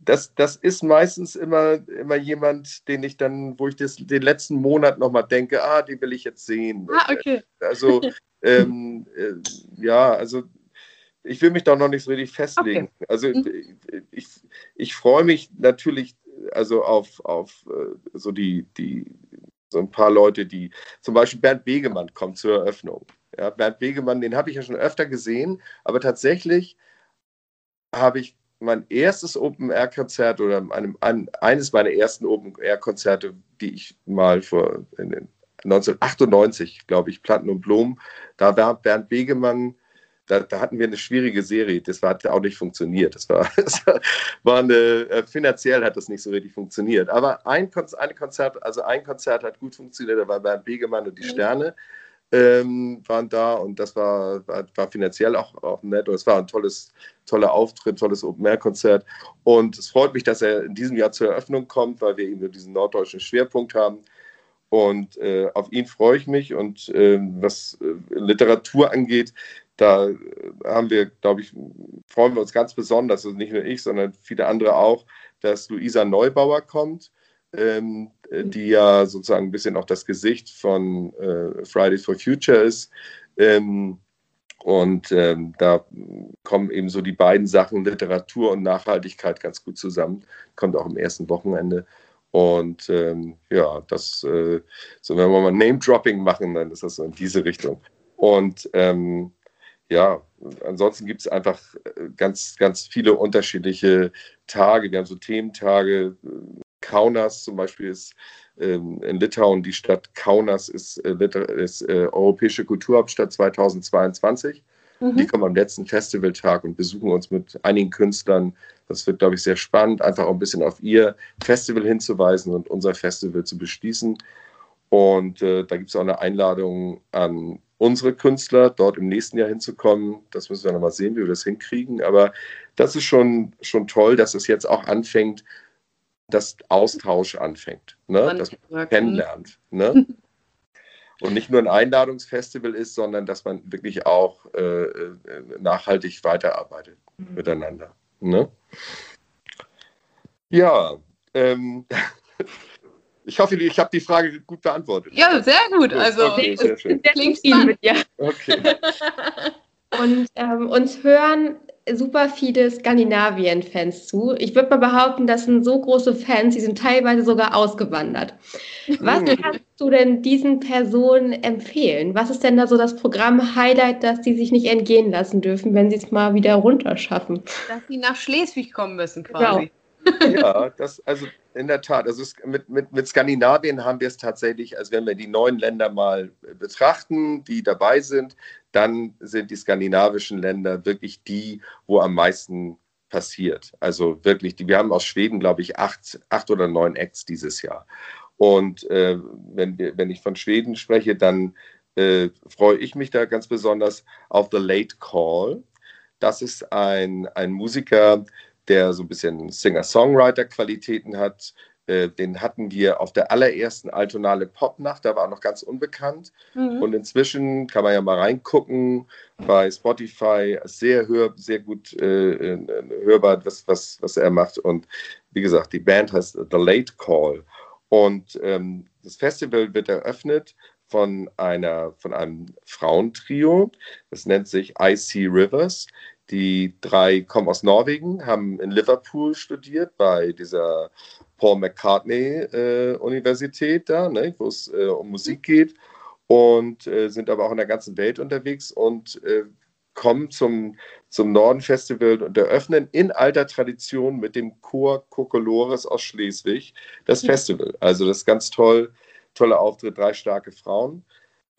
das, das ist meistens immer, immer jemand, den ich dann, wo ich das, den letzten Monat nochmal denke, ah, die will ich jetzt sehen. Ah, okay. Also, [LAUGHS] ähm, äh, ja, also ich will mich da noch nicht so richtig festlegen. Okay. Also mhm. ich, ich freue mich natürlich also auf, auf äh, so die, die, so ein paar Leute, die, zum Beispiel Bernd Begemann kommt zur Eröffnung. Ja, Bernd Begemann, den habe ich ja schon öfter gesehen, aber tatsächlich habe ich mein erstes Open-Air-Konzert oder einem, ein, eines meiner ersten Open-Air-Konzerte, die ich mal vor 1998, glaube ich, Platten und Blumen, da war Bernd Begemann, da, da, hatten wir eine schwierige Serie, das hat auch nicht funktioniert. Das war, [LAUGHS] das war eine, äh, finanziell hat das nicht so richtig funktioniert. Aber ein, ein Konzert, also ein Konzert hat gut funktioniert, da war Bernd Begemann und die mhm. Ähm, waren da und das war, war, war finanziell auch, auch nett und es war ein tolles, toller Auftritt, tolles Open-Air-Konzert. Und es freut mich, dass er in diesem Jahr zur Eröffnung kommt, weil wir eben diesen norddeutschen Schwerpunkt haben. Und äh, auf ihn freue ich mich und äh, was äh, Literatur angeht, da äh, haben wir, glaube ich, freuen wir uns ganz besonders, also nicht nur ich, sondern viele andere auch, dass Luisa Neubauer kommt. Ähm, äh, die ja sozusagen ein bisschen auch das Gesicht von äh, Fridays for Future ist. Ähm, und ähm, da kommen eben so die beiden Sachen, Literatur und Nachhaltigkeit, ganz gut zusammen. Kommt auch im ersten Wochenende. Und ähm, ja, das, äh, so wenn wir mal Name-Dropping machen, dann ist das so in diese Richtung. Und ähm, ja, ansonsten gibt es einfach äh, ganz, ganz viele unterschiedliche Tage. Wir haben so Thementage, Kaunas zum Beispiel ist ähm, in Litauen, die Stadt Kaunas ist, äh, ist äh, Europäische Kulturhauptstadt 2022. Mhm. Die kommen am letzten Festivaltag und besuchen uns mit einigen Künstlern. Das wird, glaube ich, sehr spannend, einfach auch ein bisschen auf ihr Festival hinzuweisen und unser Festival zu beschließen. Und äh, da gibt es auch eine Einladung an unsere Künstler, dort im nächsten Jahr hinzukommen. Das müssen wir noch mal sehen, wie wir das hinkriegen. Aber das ist schon, schon toll, dass es jetzt auch anfängt, dass Austausch anfängt, ne? dass man kennenlernt. Ne? [LAUGHS] Und nicht nur ein Einladungsfestival ist, sondern dass man wirklich auch äh, äh nachhaltig weiterarbeitet mhm. miteinander. Ne? Ja, ähm, [LAUGHS] ich hoffe, ich habe die Frage gut beantwortet. Ja, sehr gut. Also, okay, sehr schön. klingt viel mit dir. Okay. [LAUGHS] Und ähm, uns hören super viele Skandinavien-Fans zu. Ich würde mal behaupten, das sind so große Fans, die sind teilweise sogar ausgewandert. Was hm. kannst du denn diesen Personen empfehlen? Was ist denn da so das Programm-Highlight, das sie sich nicht entgehen lassen dürfen, wenn sie es mal wieder runterschaffen? Dass sie nach Schleswig kommen müssen quasi. Genau. ja, das, also in der Tat, also es, mit, mit, mit Skandinavien haben wir es tatsächlich, also wenn wir die neuen Länder mal betrachten, die dabei sind, dann sind die skandinavischen Länder wirklich die, wo am meisten passiert. Also wirklich, die, wir haben aus Schweden, glaube ich, acht, acht oder neun Acts dieses Jahr. Und äh, wenn, wir, wenn ich von Schweden spreche, dann äh, freue ich mich da ganz besonders auf The Late Call. Das ist ein, ein Musiker, der so ein bisschen Singer-Songwriter-Qualitäten hat, den hatten wir auf der allerersten Altonale Popnacht, da war noch ganz unbekannt. Mhm. Und inzwischen kann man ja mal reingucken bei Spotify, sehr hör, sehr gut äh, äh, hörbar, was, was, was er macht. Und wie gesagt, die Band heißt The Late Call. Und ähm, das Festival wird eröffnet von einer von einem Frauentrio. Das nennt sich IC Rivers. Die drei kommen aus Norwegen, haben in Liverpool studiert bei dieser Paul McCartney äh, Universität da, ne, wo es äh, um Musik geht und äh, sind aber auch in der ganzen Welt unterwegs und äh, kommen zum, zum Norden Festival und eröffnen in alter Tradition mit dem Chor Kokolores aus Schleswig das Festival. Also das ist ganz toll, toller Auftritt, drei starke Frauen.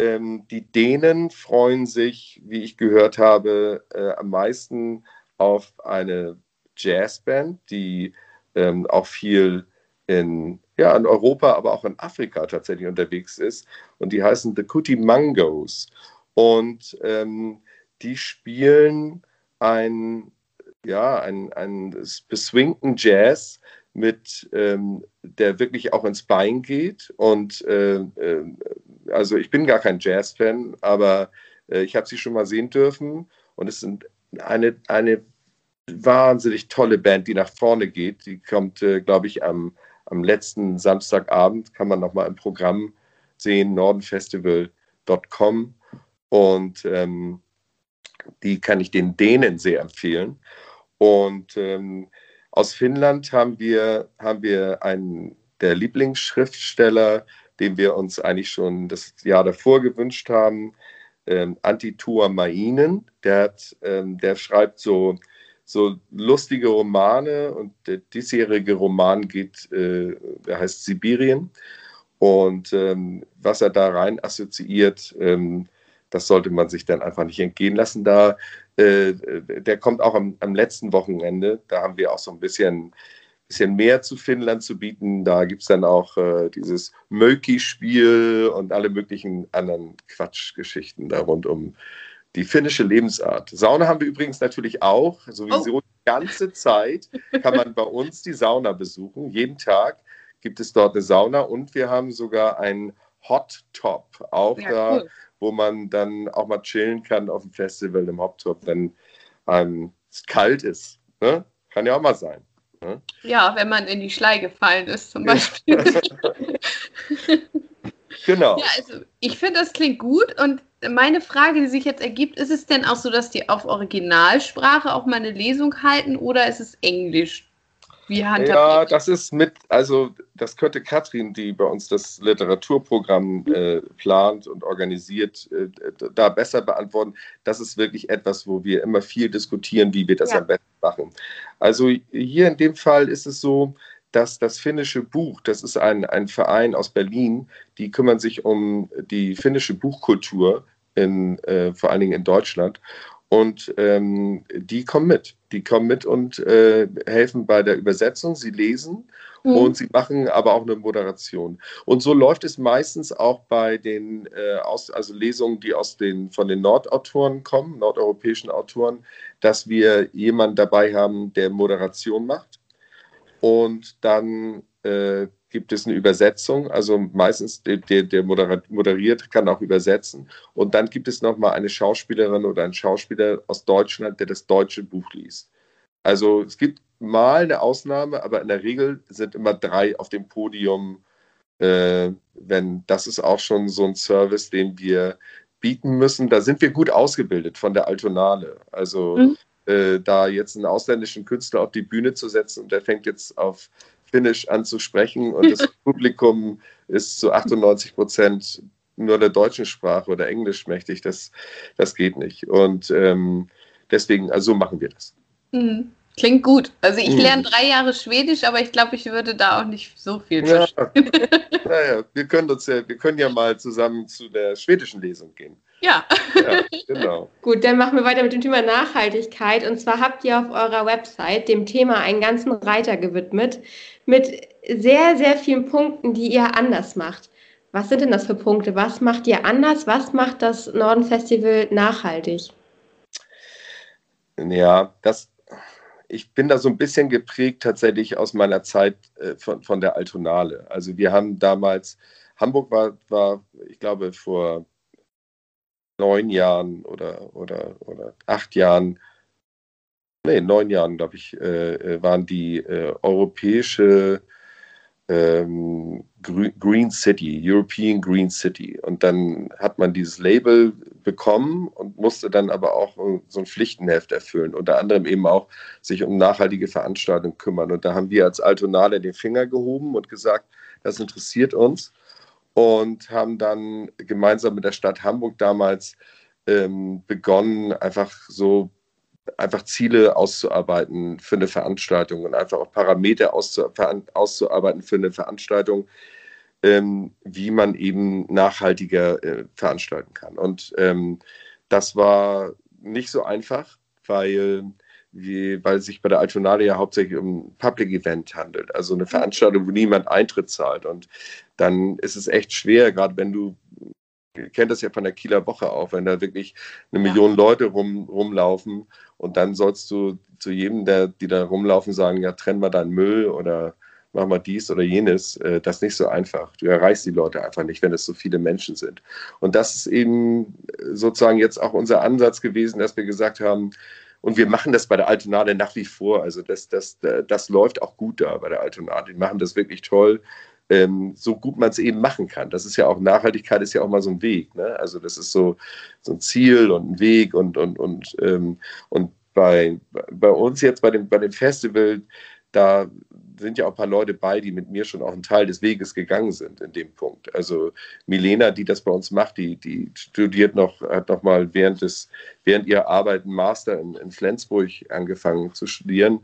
Ähm, die Dänen freuen sich, wie ich gehört habe, äh, am meisten auf eine Jazzband, die ähm, auch viel in, ja, in Europa, aber auch in Afrika tatsächlich unterwegs ist. Und die heißen The Kuti Mangos. Und ähm, die spielen ein, ja, ein, ein beswingten Jazz mit, ähm, der wirklich auch ins Bein geht. Und äh, äh, also ich bin gar kein Jazz-Fan, aber äh, ich habe sie schon mal sehen dürfen. Und es sind eine, eine wahnsinnig tolle Band, die nach vorne geht. Die kommt, äh, glaube ich, am, am letzten Samstagabend, kann man nochmal im Programm sehen, nordenfestival.com. Und ähm, die kann ich den Dänen sehr empfehlen. Und ähm, aus Finnland haben wir, haben wir einen der Lieblingsschriftsteller, den wir uns eigentlich schon das Jahr davor gewünscht haben, ähm, Antitua Mainen. Der, hat, ähm, der schreibt so, so lustige Romane und der diesjährige Roman geht, äh, der heißt Sibirien. Und ähm, was er da rein assoziiert, ähm, das sollte man sich dann einfach nicht entgehen lassen. Da, äh, der kommt auch am, am letzten Wochenende. Da haben wir auch so ein bisschen bisschen mehr zu Finnland zu bieten. Da gibt es dann auch äh, dieses Möki-Spiel und alle möglichen anderen Quatschgeschichten da rund um die finnische Lebensart. Sauna haben wir übrigens natürlich auch. Sowieso oh. die ganze Zeit kann man bei uns die Sauna besuchen. Jeden Tag gibt es dort eine Sauna und wir haben sogar einen Hot Top auch ja, da, cool. wo man dann auch mal chillen kann auf dem Festival im Hot Top, wenn ähm, es kalt ist. Ne? Kann ja auch mal sein. Ne? Ja, wenn man in die Schlei gefallen ist zum [LAUGHS] Beispiel. [LAUGHS] genau. Ja, also ich finde, das klingt gut und meine Frage, die sich jetzt ergibt, ist es denn auch so, dass die auf Originalsprache auch mal eine Lesung halten oder ist es Englisch? Wie ja, das ist mit, also das könnte Katrin, die bei uns das Literaturprogramm äh, plant und organisiert, äh, da besser beantworten. Das ist wirklich etwas, wo wir immer viel diskutieren, wie wir das ja. am besten machen. Also hier in dem Fall ist es so, dass das finnische Buch, das ist ein, ein Verein aus Berlin, die kümmern sich um die finnische Buchkultur, in, äh, vor allen Dingen in Deutschland. Und ähm, die kommen mit. Die kommen mit und äh, helfen bei der Übersetzung. Sie lesen mhm. und sie machen aber auch eine Moderation. Und so läuft es meistens auch bei den äh, aus, also Lesungen, die aus den, von den Nordautoren kommen, nordeuropäischen Autoren, dass wir jemanden dabei haben, der Moderation macht. Und dann äh, gibt es eine Übersetzung. Also meistens der, der moderiert, kann auch übersetzen. Und dann gibt es nochmal eine Schauspielerin oder einen Schauspieler aus Deutschland, der das deutsche Buch liest. Also es gibt mal eine Ausnahme, aber in der Regel sind immer drei auf dem Podium. Äh, wenn das ist auch schon so ein Service, den wir bieten müssen. Da sind wir gut ausgebildet von der Altonale. Also mhm. äh, da jetzt einen ausländischen Künstler auf die Bühne zu setzen und der fängt jetzt auf Finnisch anzusprechen und das [LAUGHS] Publikum ist zu 98 Prozent nur der deutschen Sprache oder Englisch mächtig, das, das geht nicht. Und ähm, deswegen, also so machen wir das. Mhm. Klingt gut. Also ich mhm. lerne drei Jahre Schwedisch, aber ich glaube, ich würde da auch nicht so viel ja. verstehen. [LAUGHS] Naja, wir können uns ja, wir können ja mal zusammen zu der schwedischen Lesung gehen. Ja. ja genau. [LAUGHS] Gut, dann machen wir weiter mit dem Thema Nachhaltigkeit. Und zwar habt ihr auf eurer Website dem Thema einen ganzen Reiter gewidmet mit sehr, sehr vielen Punkten, die ihr anders macht. Was sind denn das für Punkte? Was macht ihr anders? Was macht das Norden Festival nachhaltig? Ja, das, ich bin da so ein bisschen geprägt tatsächlich aus meiner Zeit äh, von, von der Altonale. Also wir haben damals, Hamburg war, war ich glaube, vor neun Jahren oder, oder, oder acht Jahren, nee, neun Jahren, glaube ich, äh, äh, waren die äh, europäische ähm, Green City, European Green City. Und dann hat man dieses Label bekommen und musste dann aber auch so ein Pflichtenheft erfüllen, unter anderem eben auch sich um nachhaltige Veranstaltungen kümmern. Und da haben wir als Altonale den Finger gehoben und gesagt, das interessiert uns und haben dann gemeinsam mit der Stadt Hamburg damals ähm, begonnen, einfach so einfach Ziele auszuarbeiten für eine Veranstaltung und einfach auch Parameter auszu auszuarbeiten für eine Veranstaltung, ähm, wie man eben nachhaltiger äh, veranstalten kann. Und ähm, das war nicht so einfach, weil wie, weil es sich bei der Altonale ja hauptsächlich um ein Public Event handelt, also eine Veranstaltung, wo niemand Eintritt zahlt. Und dann ist es echt schwer, gerade wenn du, kennt das ja von der Kieler Woche auch, wenn da wirklich eine ja. Million Leute rum, rumlaufen und dann sollst du zu jedem, der, die da rumlaufen, sagen, ja, trenn mal deinen Müll oder mach mal dies oder jenes. Äh, das ist nicht so einfach. Du erreichst die Leute einfach nicht, wenn es so viele Menschen sind. Und das ist eben sozusagen jetzt auch unser Ansatz gewesen, dass wir gesagt haben, und wir machen das bei der Altonade nach wie vor. Also das, das, das läuft auch gut da bei der Altonade. Die machen das wirklich toll, ähm, so gut man es eben machen kann. Das ist ja auch, Nachhaltigkeit ist ja auch mal so ein Weg. Ne? Also das ist so, so ein Ziel und ein Weg und, und, und, ähm, und bei, bei uns jetzt bei dem, bei dem Festival, da sind ja auch ein paar Leute bei, die mit mir schon auch einen Teil des Weges gegangen sind in dem Punkt. Also Milena, die das bei uns macht, die, die studiert noch, hat noch mal während des, während ihrer Arbeit einen Master in, in Flensburg angefangen zu studieren.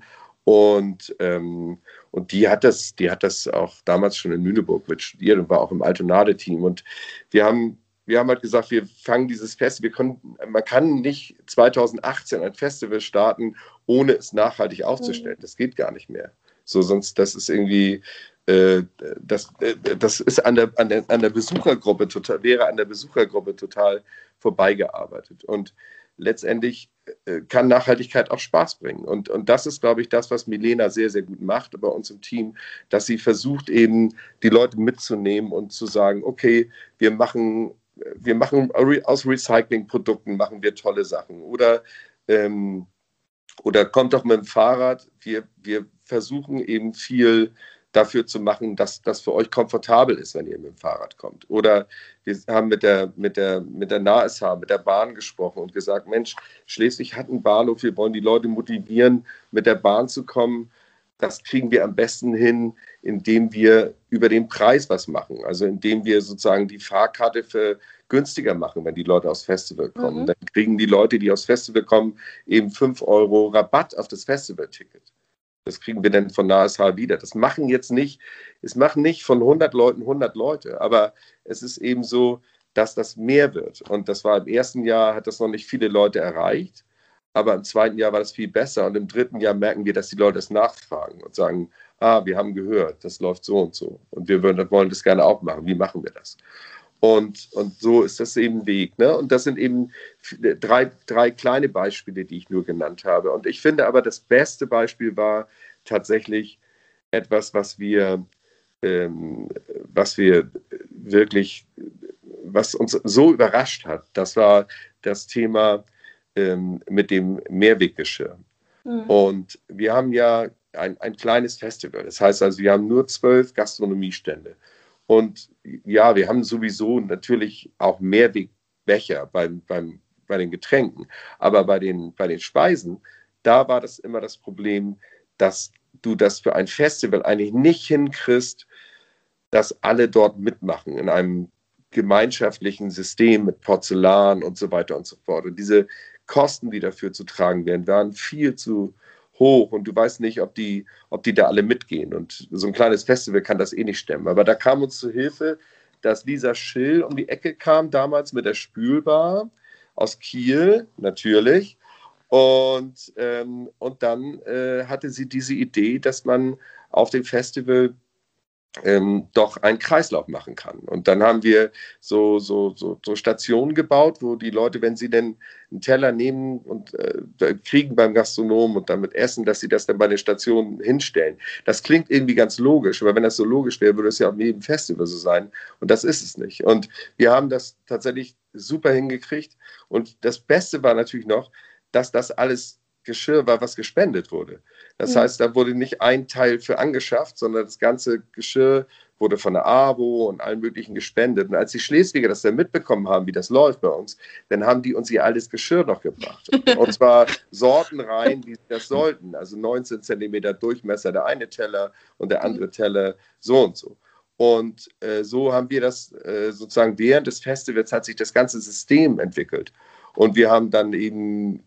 Und, ähm, und die hat das, die hat das auch damals schon in Lüneburg mit studiert und war auch im Altonade-Team. Und wir haben wir haben halt gesagt, wir fangen dieses Festival, wir können, man kann nicht 2018 ein Festival starten, ohne es nachhaltig aufzustellen. Mhm. Das geht gar nicht mehr. So, sonst, das ist irgendwie, äh, das, äh, das ist an der, an, der, an der Besuchergruppe total, wäre an der Besuchergruppe total vorbeigearbeitet. Und letztendlich äh, kann Nachhaltigkeit auch Spaß bringen. Und, und das ist, glaube ich, das, was Milena sehr, sehr gut macht bei uns im Team, dass sie versucht, eben die Leute mitzunehmen und zu sagen, okay, wir machen, wir machen aus Recyclingprodukten machen wir tolle Sachen. Oder ähm, oder kommt doch mit dem Fahrrad. Wir, wir versuchen eben viel dafür zu machen, dass das für euch komfortabel ist, wenn ihr mit dem Fahrrad kommt. Oder wir haben mit der, mit der, mit der NASH, mit der Bahn gesprochen und gesagt, Mensch, Schleswig hat einen Bahnhof, wir wollen die Leute motivieren, mit der Bahn zu kommen. Das kriegen wir am besten hin, indem wir über den Preis was machen. Also indem wir sozusagen die Fahrkarte für günstiger machen, wenn die Leute aufs Festival kommen. Mhm. Dann kriegen die Leute, die aufs Festival kommen, eben 5 Euro Rabatt auf das Festivalticket. Das kriegen wir dann von NASH wieder. Das machen jetzt nicht, es machen nicht von 100 Leuten 100 Leute, aber es ist eben so, dass das mehr wird. Und das war im ersten Jahr, hat das noch nicht viele Leute erreicht, aber im zweiten Jahr war das viel besser. Und im dritten Jahr merken wir, dass die Leute es nachfragen und sagen, ah, wir haben gehört, das läuft so und so. Und wir wollen das gerne auch machen. Wie machen wir das? Und, und so ist das eben Weg. Ne? Und das sind eben drei, drei kleine Beispiele, die ich nur genannt habe. Und ich finde aber, das beste Beispiel war tatsächlich etwas, was wir, ähm, was wir wirklich, was uns so überrascht hat. Das war das Thema ähm, mit dem Mehrweggeschirr. Mhm. Und wir haben ja ein, ein kleines Festival. Das heißt also, wir haben nur zwölf Gastronomiestände. Und ja, wir haben sowieso natürlich auch Mehrwegbecher beim, beim, bei den Getränken. Aber bei den, bei den Speisen, da war das immer das Problem, dass du das für ein Festival eigentlich nicht hinkriegst, dass alle dort mitmachen in einem gemeinschaftlichen System mit Porzellan und so weiter und so fort. Und diese Kosten, die dafür zu tragen werden, waren viel zu hoch und du weißt nicht, ob die, ob die da alle mitgehen. Und so ein kleines Festival kann das eh nicht stemmen. Aber da kam uns zu Hilfe, dass Lisa Schill um die Ecke kam, damals mit der Spülbar aus Kiel, natürlich. Und, ähm, und dann äh, hatte sie diese Idee, dass man auf dem Festival ähm, doch einen Kreislauf machen kann. Und dann haben wir so, so, so, so, Stationen gebaut, wo die Leute, wenn sie denn einen Teller nehmen und äh, kriegen beim Gastronomen und damit essen, dass sie das dann bei den Stationen hinstellen. Das klingt irgendwie ganz logisch, aber wenn das so logisch wäre, würde es ja auf jedem Festival so sein. Und das ist es nicht. Und wir haben das tatsächlich super hingekriegt. Und das Beste war natürlich noch, dass das alles Geschirr war, was gespendet wurde. Das ja. heißt, da wurde nicht ein Teil für angeschafft, sondern das ganze Geschirr wurde von der AWO und allen möglichen gespendet. Und als die Schleswiger das dann mitbekommen haben, wie das läuft bei uns, dann haben die uns ihr altes Geschirr noch gebracht. [LAUGHS] Und zwar sortenrein, wie sie das sollten. Also 19 Zentimeter Durchmesser der eine Teller und der andere Teller so und so. Und äh, so haben wir das äh, sozusagen während des Festivals hat sich das ganze System entwickelt. Und wir haben dann eben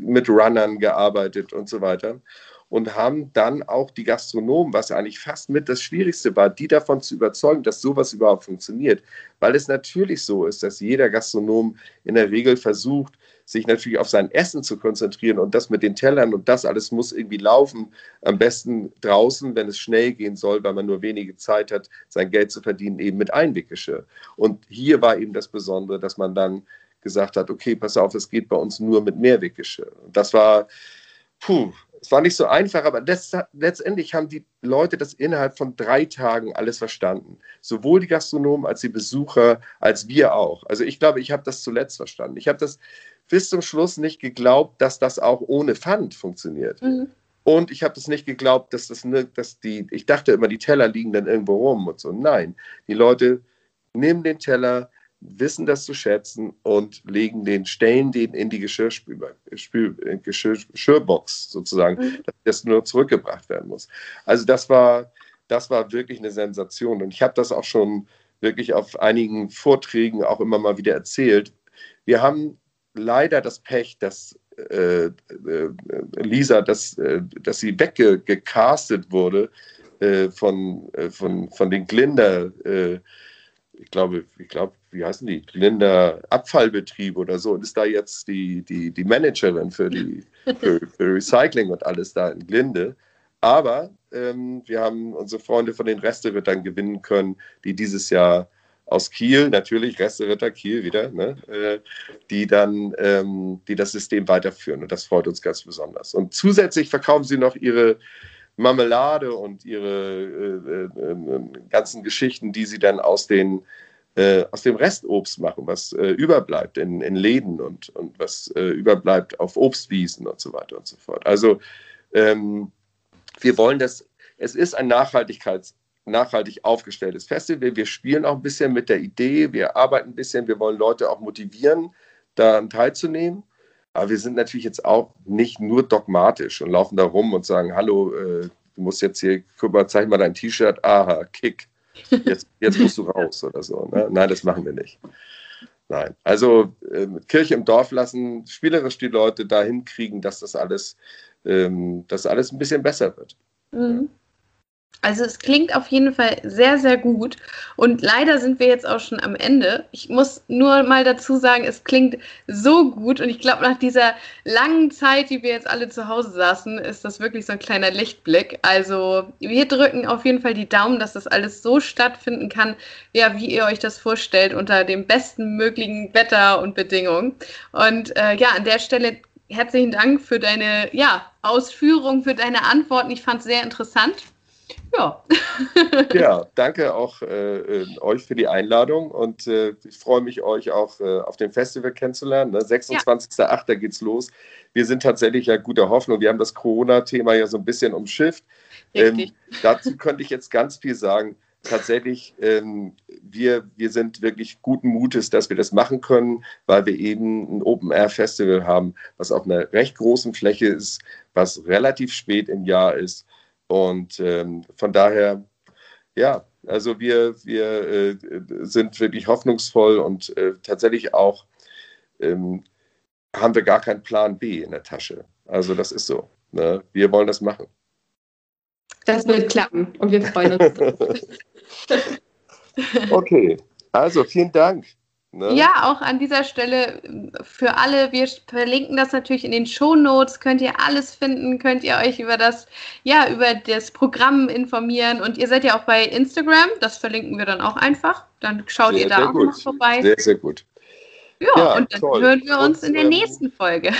mit Runnern gearbeitet und so weiter. Und haben dann auch die Gastronomen, was eigentlich fast mit das Schwierigste war, die davon zu überzeugen, dass sowas überhaupt funktioniert. Weil es natürlich so ist, dass jeder Gastronom in der Regel versucht, sich natürlich auf sein Essen zu konzentrieren und das mit den Tellern und das alles muss irgendwie laufen. Am besten draußen, wenn es schnell gehen soll, weil man nur wenige Zeit hat, sein Geld zu verdienen, eben mit Einweggeschirr. Und hier war eben das Besondere, dass man dann gesagt hat, okay, pass auf, es geht bei uns nur mit Mehrweggeschirr. Und das war, puh, es war nicht so einfach, aber das, letztendlich haben die Leute das innerhalb von drei Tagen alles verstanden. Sowohl die Gastronomen als die Besucher, als wir auch. Also ich glaube, ich habe das zuletzt verstanden. Ich habe das bis zum Schluss nicht geglaubt, dass das auch ohne Pfand funktioniert. Mhm. Und ich habe es nicht geglaubt, dass das, ne, dass die, ich dachte immer, die Teller liegen dann irgendwo rum und so. Nein, die Leute nehmen den Teller, wissen das zu schätzen und legen den, stellen den in die Geschirrspül, Spül, äh, Geschirr, Geschirrbox sozusagen, mhm. dass das nur zurückgebracht werden muss. Also das war, das war wirklich eine Sensation. Und ich habe das auch schon wirklich auf einigen Vorträgen auch immer mal wieder erzählt. Wir haben leider das Pech, dass äh, äh, Lisa, dass, äh, dass sie weggecastet wurde äh, von, äh, von, von den Glinder, ich glaube, ich glaube, wie heißen die? Glinder Abfallbetrieb oder so und ist da jetzt die, die, die Managerin für, die, für, für Recycling und alles da in Glinde. Aber ähm, wir haben unsere Freunde von den Reste-Rittern gewinnen können, die dieses Jahr aus Kiel, natürlich Reste-Ritter Kiel wieder, ne, äh, die dann ähm, die das System weiterführen. Und das freut uns ganz besonders. Und zusätzlich verkaufen sie noch ihre Marmelade und ihre äh, äh, äh ganzen Geschichten, die sie dann aus den äh, aus dem Restobst machen, was äh, überbleibt in, in Läden und, und was überbleibt auf Obstwiesen und so weiter und so fort. Also ähm, wir wollen das, es ist ein Nachhaltigkeits- nachhaltig aufgestelltes Festival. Wir spielen auch ein bisschen mit der Idee, wir arbeiten ein bisschen, wir wollen Leute auch motivieren, daran teilzunehmen. Aber wir sind natürlich jetzt auch nicht nur dogmatisch und laufen da rum und sagen, hallo, äh, du musst jetzt hier, guck mal, zeig mal dein T-Shirt, aha, Kick, jetzt, jetzt musst du raus oder so. Ne? Nein, das machen wir nicht. Nein, also äh, Kirche im Dorf lassen, spielerisch die Leute dahin kriegen, dass das alles, ähm, dass alles ein bisschen besser wird. Mhm. Also es klingt auf jeden Fall sehr, sehr gut. Und leider sind wir jetzt auch schon am Ende. Ich muss nur mal dazu sagen, es klingt so gut. Und ich glaube, nach dieser langen Zeit, die wir jetzt alle zu Hause saßen, ist das wirklich so ein kleiner Lichtblick. Also wir drücken auf jeden Fall die Daumen, dass das alles so stattfinden kann, ja, wie ihr euch das vorstellt, unter dem besten möglichen Wetter und Bedingungen. Und äh, ja, an der Stelle herzlichen Dank für deine ja, Ausführung, für deine Antworten. Ich fand es sehr interessant. Ja. [LAUGHS] ja, danke auch äh, äh, euch für die Einladung und äh, ich freue mich, euch auch äh, auf dem Festival kennenzulernen. Ne? 26.08. Ja. geht's los. Wir sind tatsächlich ja guter Hoffnung. Wir haben das Corona-Thema ja so ein bisschen umschifft. Ähm, [LAUGHS] dazu könnte ich jetzt ganz viel sagen. Tatsächlich, ähm, wir, wir sind wirklich guten Mutes, dass wir das machen können, weil wir eben ein Open-Air-Festival haben, was auf einer recht großen Fläche ist, was relativ spät im Jahr ist und ähm, von daher, ja, also wir, wir äh, sind wirklich hoffnungsvoll und äh, tatsächlich auch ähm, haben wir gar keinen Plan B in der Tasche. Also das ist so. Ne? Wir wollen das machen. Das wird klappen und wir freuen uns. [LAUGHS] [LAUGHS] okay, also vielen Dank. Ne? Ja, auch an dieser Stelle für alle, wir verlinken das natürlich in den Show Notes, könnt ihr alles finden, könnt ihr euch über das, ja, über das Programm informieren und ihr seid ja auch bei Instagram, das verlinken wir dann auch einfach, dann schaut sehr, ihr da auch gut. noch vorbei. Sehr, sehr gut. Ja, ja und dann toll. hören wir uns und, in der ähm, nächsten Folge.